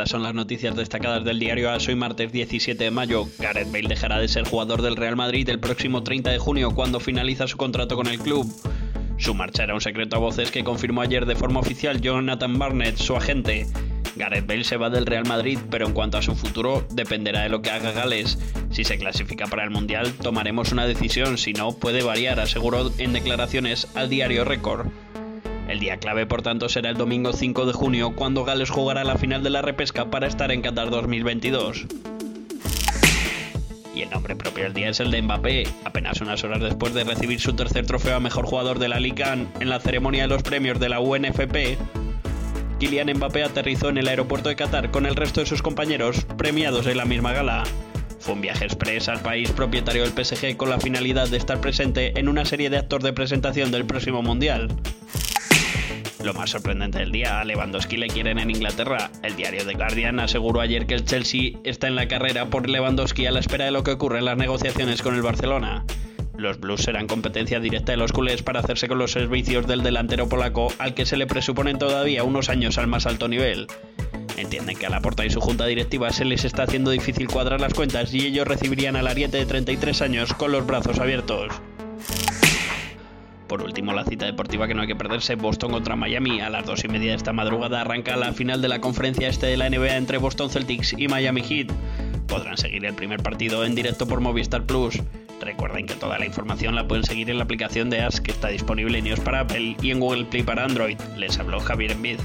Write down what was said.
Estas son las noticias destacadas del diario AS hoy martes 17 de mayo. Gareth Bale dejará de ser jugador del Real Madrid el próximo 30 de junio cuando finaliza su contrato con el club. Su marcha era un secreto a voces que confirmó ayer de forma oficial Jonathan Barnett, su agente. Gareth Bale se va del Real Madrid, pero en cuanto a su futuro dependerá de lo que haga Gales. Si se clasifica para el Mundial, tomaremos una decisión, si no, puede variar, aseguró en declaraciones al diario Record. El día clave, por tanto, será el domingo 5 de junio, cuando Gales jugará la final de la repesca para estar en Qatar 2022. Y el nombre propio del día es el de Mbappé, apenas unas horas después de recibir su tercer trofeo a mejor jugador de la Liga en la ceremonia de los premios de la UNFP. Kylian Mbappé aterrizó en el aeropuerto de Qatar con el resto de sus compañeros, premiados en la misma gala. Fue un viaje express al país propietario del PSG con la finalidad de estar presente en una serie de actos de presentación del próximo Mundial. Lo más sorprendente del día, a Lewandowski le quieren en Inglaterra. El diario The Guardian aseguró ayer que el Chelsea está en la carrera por Lewandowski a la espera de lo que ocurre en las negociaciones con el Barcelona. Los Blues serán competencia directa de los culés para hacerse con los servicios del delantero polaco al que se le presuponen todavía unos años al más alto nivel. Entienden que a la porta y su junta directiva se les está haciendo difícil cuadrar las cuentas y ellos recibirían al ariete de 33 años con los brazos abiertos. Por último, la cita deportiva que no hay que perderse, Boston contra Miami. A las dos y media de esta madrugada arranca la final de la conferencia este de la NBA entre Boston Celtics y Miami Heat. Podrán seguir el primer partido en directo por Movistar Plus. Recuerden que toda la información la pueden seguir en la aplicación de AS que está disponible en iOS para Apple y en Google Play para Android. Les habló Javier Envid.